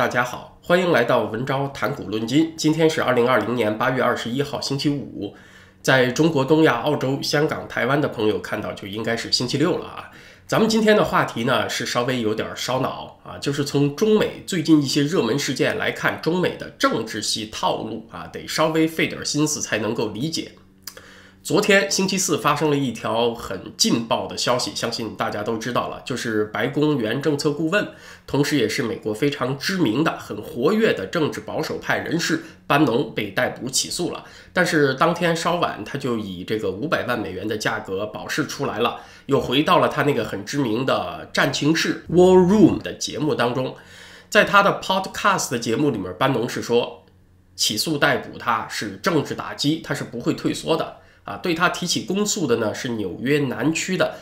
大家好，欢迎来到文昭谈股论金。今天是二零二零年八月二十一号，星期五。在中国、东亚、澳洲、香港、台湾的朋友看到就应该是星期六了啊。咱们今天的话题呢是稍微有点烧脑啊，就是从中美最近一些热门事件来看，中美的政治系套路啊，得稍微费点心思才能够理解。昨天星期四发生了一条很劲爆的消息，相信大家都知道了，就是白宫原政策顾问，同时也是美国非常知名的、很活跃的政治保守派人士班农被逮捕起诉了。但是当天稍晚，他就以这个五百万美元的价格保释出来了，又回到了他那个很知名的战情室 （War Room） 的节目当中。在他的 Podcast 的节目里面，班农是说，起诉逮捕他是政治打击，他是不会退缩的。啊，对他提起公诉的呢是纽约南区的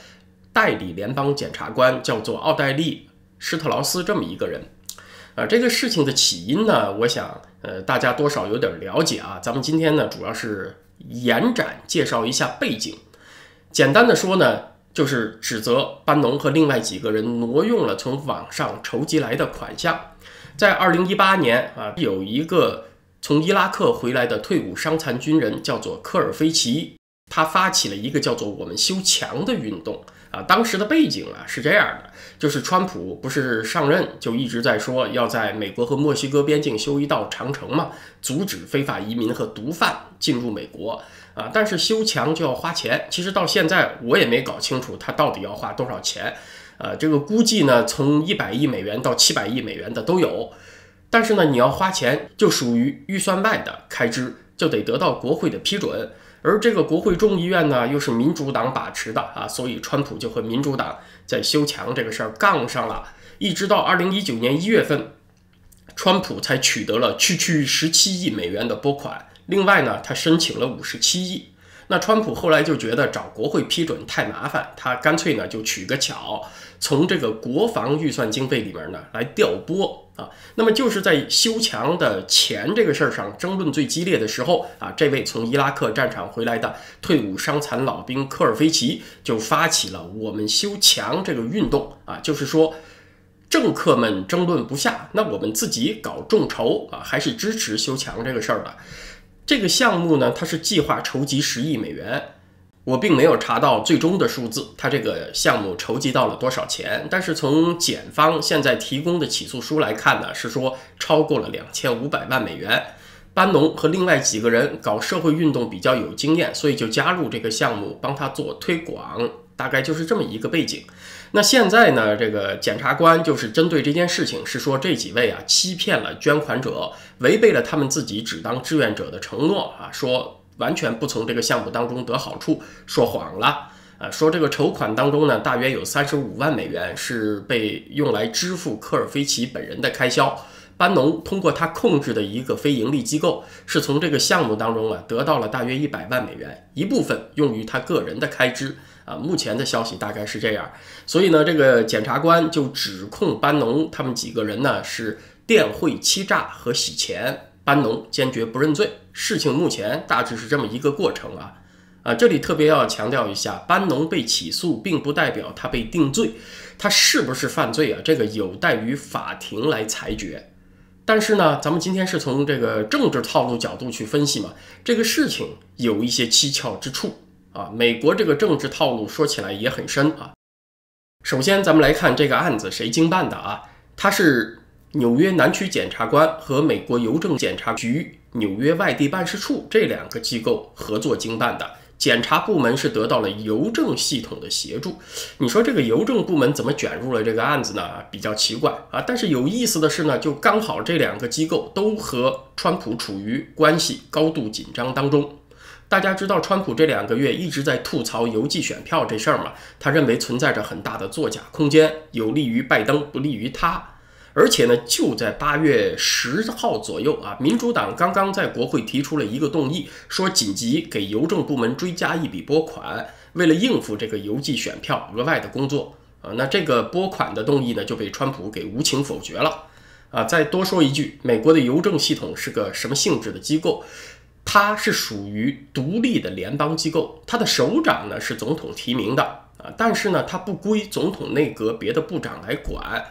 代理联邦检察官，叫做奥黛丽·施特劳斯这么一个人。啊，这个事情的起因呢，我想呃大家多少有点了解啊。咱们今天呢主要是延展介绍一下背景。简单的说呢，就是指责班农和另外几个人挪用了从网上筹集来的款项。在二零一八年啊，有一个。从伊拉克回来的退伍伤残军人叫做科尔菲奇，他发起了一个叫做“我们修墙”的运动啊。当时的背景啊是这样的，就是川普不是上任就一直在说要在美国和墨西哥边境修一道长城嘛，阻止非法移民和毒贩进入美国啊。但是修墙就要花钱，其实到现在我也没搞清楚他到底要花多少钱，呃，这个估计呢从一百亿美元到七百亿美元的都有。但是呢，你要花钱就属于预算外的开支，就得得到国会的批准。而这个国会众议院呢，又是民主党把持的啊，所以川普就和民主党在修墙这个事儿杠上了。一直到二零一九年一月份，川普才取得了区区十七亿美元的拨款。另外呢，他申请了五十七亿。那川普后来就觉得找国会批准太麻烦，他干脆呢就取个巧，从这个国防预算经费里面呢来调拨啊。那么就是在修墙的钱这个事儿上争论最激烈的时候啊，这位从伊拉克战场回来的退伍伤残老兵科尔菲奇就发起了“我们修墙”这个运动啊，就是说政客们争论不下，那我们自己搞众筹啊，还是支持修墙这个事儿的。这个项目呢，它是计划筹集十亿美元，我并没有查到最终的数字，它这个项目筹集到了多少钱？但是从检方现在提供的起诉书来看呢，是说超过了两千五百万美元。班农和另外几个人搞社会运动比较有经验，所以就加入这个项目，帮他做推广，大概就是这么一个背景。那现在呢？这个检察官就是针对这件事情，是说这几位啊欺骗了捐款者，违背了他们自己只当志愿者的承诺啊，说完全不从这个项目当中得好处，说谎了啊，说这个筹款当中呢，大约有三十五万美元是被用来支付科尔菲奇本人的开销。班农通过他控制的一个非盈利机构，是从这个项目当中啊得到了大约一百万美元，一部分用于他个人的开支啊。目前的消息大概是这样，所以呢，这个检察官就指控班农他们几个人呢是电汇欺诈和洗钱，班农坚决不认罪。事情目前大致是这么一个过程啊啊，这里特别要强调一下，班农被起诉并不代表他被定罪，他是不是犯罪啊？这个有待于法庭来裁决。但是呢，咱们今天是从这个政治套路角度去分析嘛，这个事情有一些蹊跷之处啊。美国这个政治套路说起来也很深啊。首先，咱们来看这个案子谁经办的啊？他是纽约南区检察官和美国邮政检察局纽约外地办事处这两个机构合作经办的。检察部门是得到了邮政系统的协助，你说这个邮政部门怎么卷入了这个案子呢？比较奇怪啊！但是有意思的是呢，就刚好这两个机构都和川普处于关系高度紧张当中。大家知道，川普这两个月一直在吐槽邮寄选票这事儿嘛，他认为存在着很大的作假空间，有利于拜登，不利于他。而且呢，就在八月十号左右啊，民主党刚刚在国会提出了一个动议，说紧急给邮政部门追加一笔拨款，为了应付这个邮寄选票额外的工作啊。那这个拨款的动议呢，就被川普给无情否决了啊。再多说一句，美国的邮政系统是个什么性质的机构？它是属于独立的联邦机构，它的首长呢是总统提名的啊，但是呢，它不归总统内阁别的部长来管。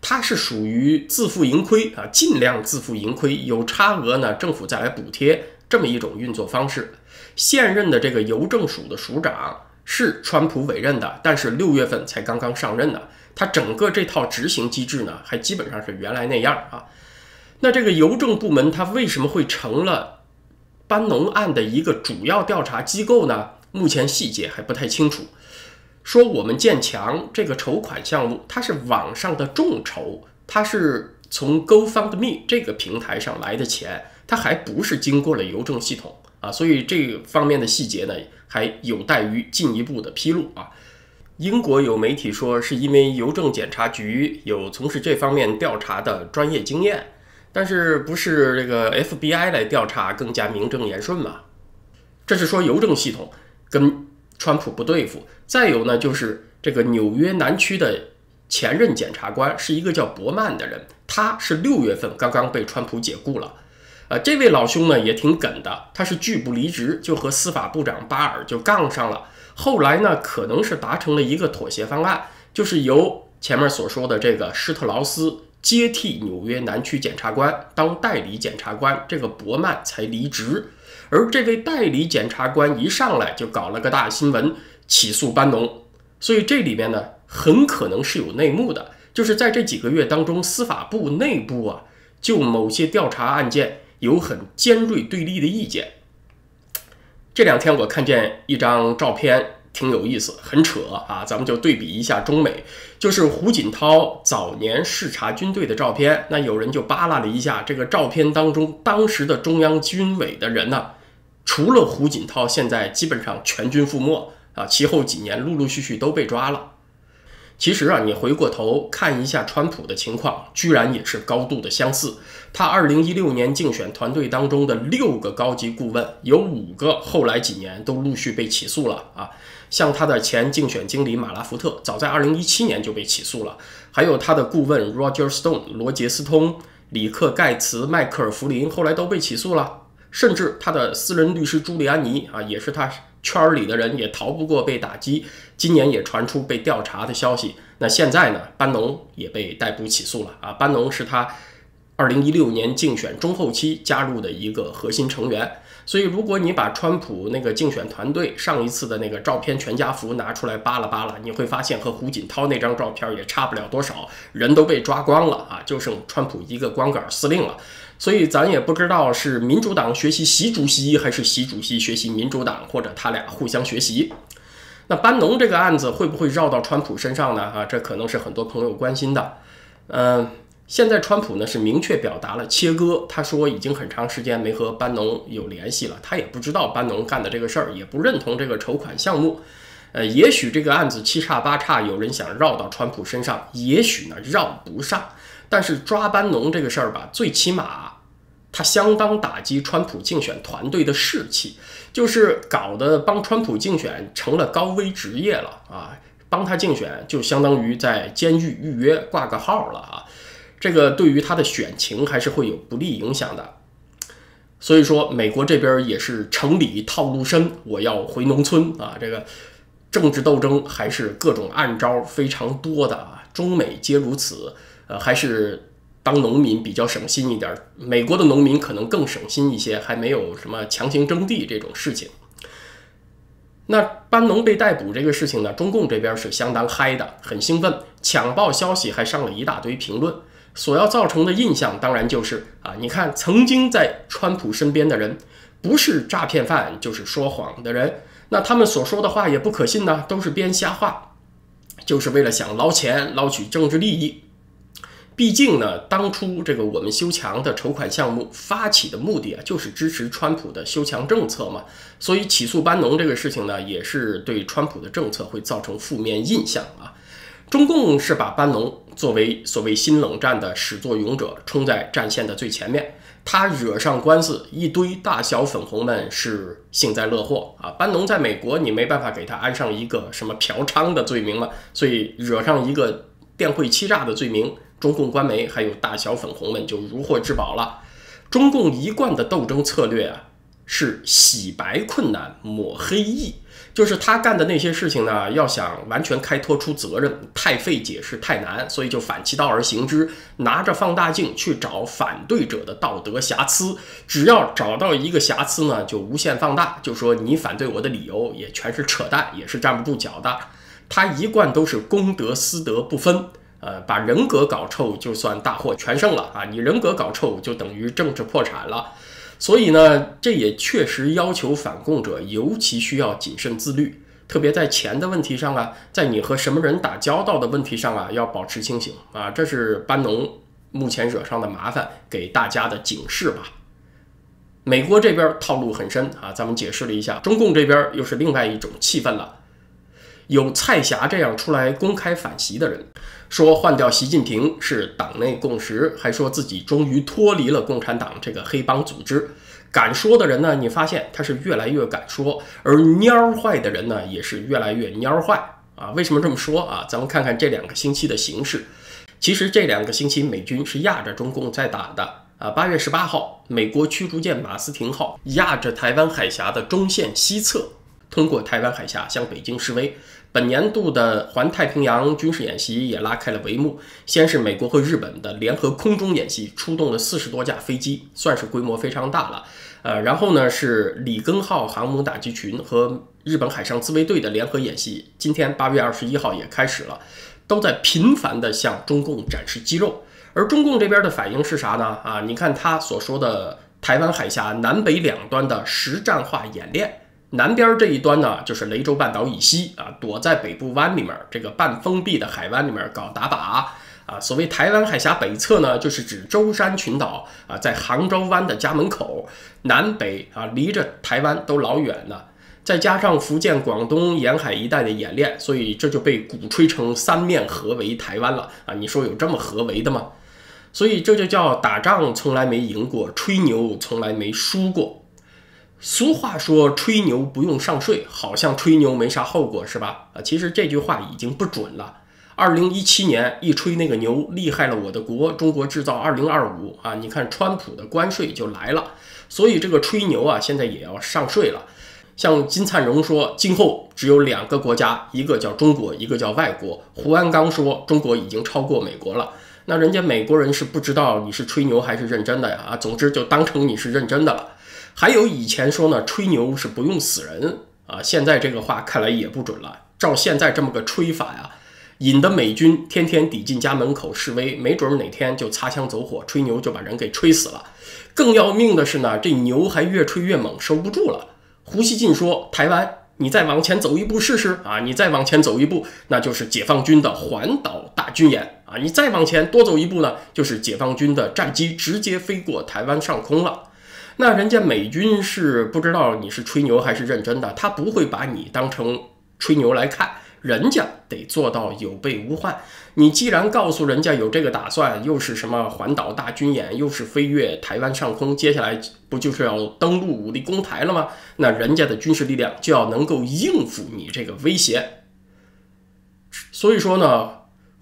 它是属于自负盈亏啊，尽量自负盈亏，有差额呢，政府再来补贴这么一种运作方式。现任的这个邮政署的署长是川普委任的，但是六月份才刚刚上任的，他整个这套执行机制呢，还基本上是原来那样啊。那这个邮政部门它为什么会成了班农案的一个主要调查机构呢？目前细节还不太清楚。说我们建墙这个筹款项目，它是网上的众筹，它是从 GoFundMe 这个平台上来的钱，它还不是经过了邮政系统啊，所以这方面的细节呢，还有待于进一步的披露啊。英国有媒体说，是因为邮政检查局有从事这方面调查的专业经验，但是不是这个 FBI 来调查更加名正言顺嘛？这是说邮政系统跟川普不对付。再有呢，就是这个纽约南区的前任检察官是一个叫伯曼的人，他是六月份刚刚被川普解雇了。呃，这位老兄呢也挺梗的，他是拒不离职，就和司法部长巴尔就杠上了。后来呢，可能是达成了一个妥协方案，就是由前面所说的这个施特劳斯接替纽约南区检察官当代理检察官，这个伯曼才离职。而这位代理检察官一上来就搞了个大新闻。起诉班农，所以这里面呢很可能是有内幕的，就是在这几个月当中，司法部内部啊就某些调查案件有很尖锐对立的意见。这两天我看见一张照片，挺有意思，很扯啊，咱们就对比一下中美，就是胡锦涛早年视察军队的照片。那有人就扒拉了一下这个照片当中，当时的中央军委的人呢，除了胡锦涛，现在基本上全军覆没。啊，其后几年陆陆续续都被抓了。其实啊，你回过头看一下川普的情况，居然也是高度的相似。他2016年竞选团队当中的六个高级顾问，有五个后来几年都陆续被起诉了啊。像他的前竞选经理马拉福特，早在2017年就被起诉了。还有他的顾问 Roger Stone 罗杰斯通、里克盖茨、迈克尔弗林，后来都被起诉了。甚至他的私人律师朱利安尼啊，也是他。圈里的人也逃不过被打击，今年也传出被调查的消息。那现在呢？班农也被逮捕起诉了啊！班农是他二零一六年竞选中后期加入的一个核心成员。所以，如果你把川普那个竞选团队上一次的那个照片全家福拿出来扒拉扒拉，你会发现和胡锦涛那张照片也差不了多少，人都被抓光了啊，就剩川普一个光杆司令了。所以咱也不知道是民主党学习习主席，还是习主席学习民主党，或者他俩互相学习。那班农这个案子会不会绕到川普身上呢？啊，这可能是很多朋友关心的。嗯，现在川普呢是明确表达了切割，他说已经很长时间没和班农有联系了，他也不知道班农干的这个事儿，也不认同这个筹款项目。呃，也许这个案子七叉八叉，有人想绕到川普身上，也许呢绕不上。但是抓班农这个事儿吧，最起码，他相当打击川普竞选团队的士气，就是搞得帮川普竞选成了高危职业了啊！帮他竞选就相当于在监狱预约挂个号了啊！这个对于他的选情还是会有不利影响的。所以说，美国这边也是城里套路深，我要回农村啊！这个政治斗争还是各种暗招非常多的啊，中美皆如此。呃，还是当农民比较省心一点。美国的农民可能更省心一些，还没有什么强行征地这种事情。那班农被逮捕这个事情呢，中共这边是相当嗨的，很兴奋，抢报消息还上了一大堆评论。所要造成的印象当然就是啊，你看曾经在川普身边的人，不是诈骗犯就是说谎的人，那他们所说的话也不可信呢，都是编瞎话，就是为了想捞钱、捞取政治利益。毕竟呢，当初这个我们修墙的筹款项目发起的目的啊，就是支持川普的修墙政策嘛。所以起诉班农这个事情呢，也是对川普的政策会造成负面印象啊。中共是把班农作为所谓新冷战的始作俑者，冲在战线的最前面。他惹上官司，一堆大小粉红们是幸灾乐祸啊。班农在美国，你没办法给他安上一个什么嫖娼的罪名了，所以惹上一个电汇欺诈的罪名。中共官媒还有大小粉红们就如获至宝了。中共一贯的斗争策略啊，是洗白困难，抹黑易，就是他干的那些事情呢，要想完全开脱出责任，太费解释，太难，所以就反其道而行之，拿着放大镜去找反对者的道德瑕疵，只要找到一个瑕疵呢，就无限放大，就说你反对我的理由也全是扯淡，也是站不住脚的。他一贯都是公德私德不分，呃，把人格搞臭就算大获全胜了啊！你人格搞臭就等于政治破产了。所以呢，这也确实要求反共者尤其需要谨慎自律，特别在钱的问题上啊，在你和什么人打交道的问题上啊，要保持清醒啊。这是班农目前惹上的麻烦，给大家的警示吧。美国这边套路很深啊，咱们解释了一下，中共这边又是另外一种气氛了。有蔡霞这样出来公开反习的人，说换掉习近平是党内共识，还说自己终于脱离了共产党这个黑帮组织。敢说的人呢，你发现他是越来越敢说；而蔫坏的人呢，也是越来越蔫坏啊。为什么这么说啊？咱们看看这两个星期的形势。其实这两个星期美军是压着中共在打的啊。八月十八号，美国驱逐舰马斯廷号压着台湾海峡的中线西侧。通过台湾海峡向北京示威，本年度的环太平洋军事演习也拉开了帷幕。先是美国和日本的联合空中演习，出动了四十多架飞机，算是规模非常大了。呃，然后呢是里根号航母打击群和日本海上自卫队的联合演习，今天八月二十一号也开始了，都在频繁地向中共展示肌肉。而中共这边的反应是啥呢？啊，你看他所说的台湾海峡南北两端的实战化演练。南边这一端呢，就是雷州半岛以西啊，躲在北部湾里面这个半封闭的海湾里面搞打靶啊。所谓台湾海峡北侧呢，就是指舟山群岛啊，在杭州湾的家门口，南北啊离着台湾都老远呢。再加上福建、广东沿海一带的演练，所以这就被鼓吹成三面合围台湾了啊。你说有这么合围的吗？所以这就叫打仗从来没赢过，吹牛从来没输过。俗话说吹牛不用上税，好像吹牛没啥后果是吧？啊，其实这句话已经不准了。二零一七年一吹那个牛，厉害了我的国，中国制造二零二五啊！你看川普的关税就来了，所以这个吹牛啊，现在也要上税了。像金灿荣说，今后只有两个国家，一个叫中国，一个叫外国。胡安刚说，中国已经超过美国了。那人家美国人是不知道你是吹牛还是认真的呀？啊，总之就当成你是认真的了。还有以前说呢，吹牛是不用死人啊，现在这个话看来也不准了。照现在这么个吹法呀，引得美军天天抵进家门口示威，没准哪天就擦枪走火，吹牛就把人给吹死了。更要命的是呢，这牛还越吹越猛，收不住了。胡锡进说：“台湾，你再往前走一步试试啊！你再往前走一步，那就是解放军的环岛大军演啊！你再往前多走一步呢，就是解放军的战机直接飞过台湾上空了。”那人家美军是不知道你是吹牛还是认真的，他不会把你当成吹牛来看，人家得做到有备无患。你既然告诉人家有这个打算，又是什么环岛大军演，又是飞越台湾上空，接下来不就是要登陆武力攻台了吗？那人家的军事力量就要能够应付你这个威胁。所以说呢，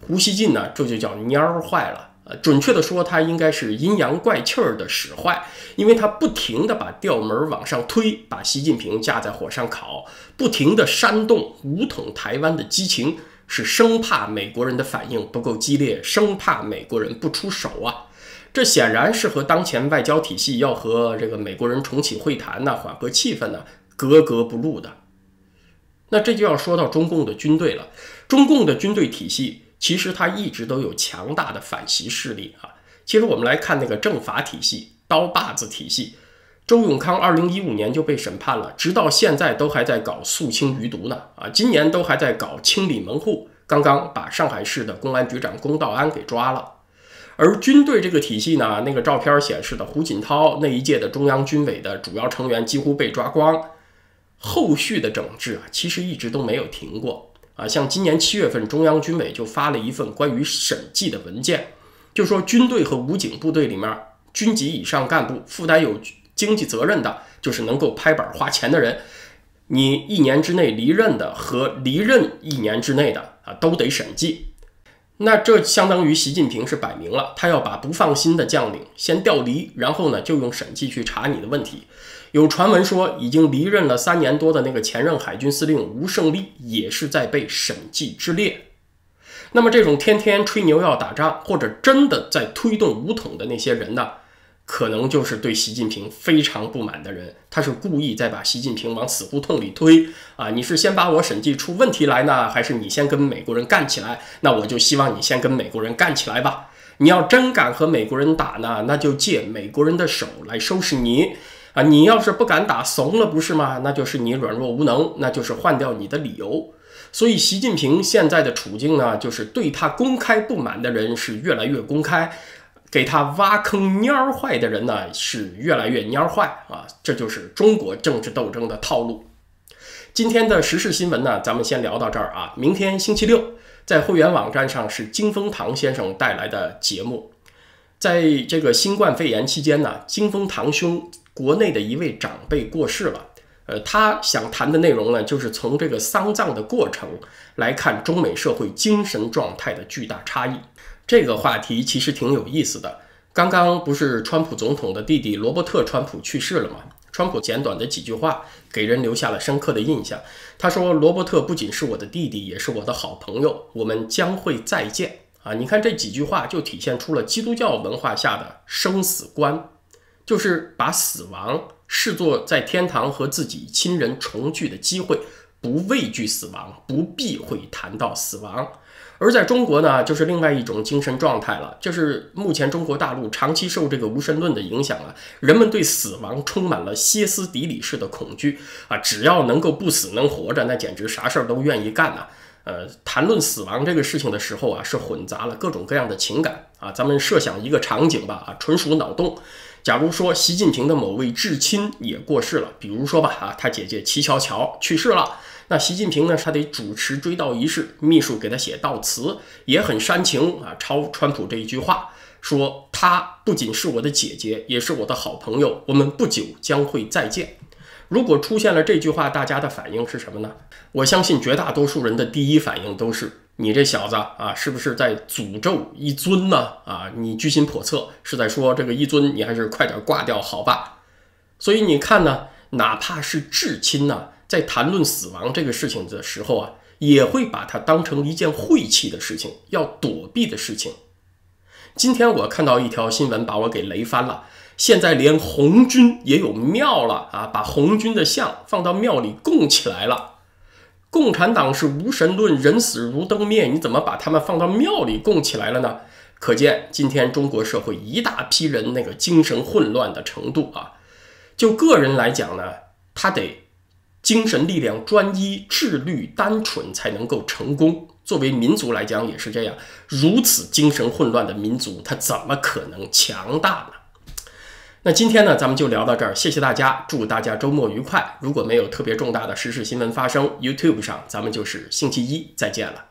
胡锡进呢，这就叫蔫坏了。准确的说，他应该是阴阳怪气儿的使坏，因为他不停的把调门往上推，把习近平架在火上烤，不停的煽动武统台湾的激情，是生怕美国人的反应不够激烈，生怕美国人不出手啊。这显然是和当前外交体系要和这个美国人重启会谈呢，缓和气氛呢，格格不入的。那这就要说到中共的军队了，中共的军队体系。其实他一直都有强大的反袭势力啊。其实我们来看那个政法体系、刀把子体系，周永康二零一五年就被审判了，直到现在都还在搞肃清余毒呢啊，今年都还在搞清理门户，刚刚把上海市的公安局长龚道安给抓了。而军队这个体系呢，那个照片显示的胡锦涛那一届的中央军委的主要成员几乎被抓光，后续的整治啊，其实一直都没有停过。啊，像今年七月份，中央军委就发了一份关于审计的文件，就说军队和武警部队里面军级以上干部负担有经济责任的，就是能够拍板花钱的人，你一年之内离任的和离任一年之内的啊，都得审计。那这相当于习近平是摆明了，他要把不放心的将领先调离，然后呢就用审计去查你的问题。有传闻说，已经离任了三年多的那个前任海军司令吴胜利，也是在被审计之列。那么这种天天吹牛要打仗，或者真的在推动武统的那些人呢？可能就是对习近平非常不满的人，他是故意在把习近平往死胡同里推啊！你是先把我审计出问题来呢，还是你先跟美国人干起来？那我就希望你先跟美国人干起来吧。你要真敢和美国人打呢，那就借美国人的手来收拾你啊！你要是不敢打，怂了不是吗？那就是你软弱无能，那就是换掉你的理由。所以习近平现在的处境呢，就是对他公开不满的人是越来越公开。给他挖坑蔫坏的人呢，是越来越蔫坏啊！这就是中国政治斗争的套路。今天的时事新闻呢，咱们先聊到这儿啊。明天星期六，在会员网站上是金风堂先生带来的节目。在这个新冠肺炎期间呢，金风堂兄国内的一位长辈过世了。呃，他想谈的内容呢，就是从这个丧葬的过程来看中美社会精神状态的巨大差异。这个话题其实挺有意思的。刚刚不是川普总统的弟弟罗伯特·川普去世了吗？川普简短的几句话给人留下了深刻的印象。他说：“罗伯特不仅是我的弟弟，也是我的好朋友，我们将会再见。”啊，你看这几句话就体现出了基督教文化下的生死观，就是把死亡视作在天堂和自己亲人重聚的机会，不畏惧死亡，不避讳谈到死亡。而在中国呢，就是另外一种精神状态了，就是目前中国大陆长期受这个无神论的影响啊，人们对死亡充满了歇斯底里式的恐惧啊，只要能够不死能活着，那简直啥事儿都愿意干呐。呃，谈论死亡这个事情的时候啊，是混杂了各种各样的情感啊。咱们设想一个场景吧，啊，纯属脑洞。假如说习近平的某位至亲也过世了，比如说吧，啊，他姐姐齐乔乔去世了。那习近平呢？他得主持追悼仪式，秘书给他写悼词，也很煽情啊。抄川普这一句话，说他不仅是我的姐姐，也是我的好朋友，我们不久将会再见。如果出现了这句话，大家的反应是什么呢？我相信绝大多数人的第一反应都是：你这小子啊，是不是在诅咒一尊呢？啊，你居心叵测，是在说这个一尊，你还是快点挂掉好吧？所以你看呢，哪怕是至亲呢？在谈论死亡这个事情的时候啊，也会把它当成一件晦气的事情，要躲避的事情。今天我看到一条新闻，把我给雷翻了。现在连红军也有庙了啊，把红军的像放到庙里供起来了。共产党是无神论，人死如灯灭，你怎么把他们放到庙里供起来了呢？可见今天中国社会一大批人那个精神混乱的程度啊。就个人来讲呢，他得。精神力量专一、自律、单纯，才能够成功。作为民族来讲，也是这样。如此精神混乱的民族，它怎么可能强大呢？那今天呢，咱们就聊到这儿。谢谢大家，祝大家周末愉快。如果没有特别重大的时事新闻发生，YouTube 上咱们就是星期一再见了。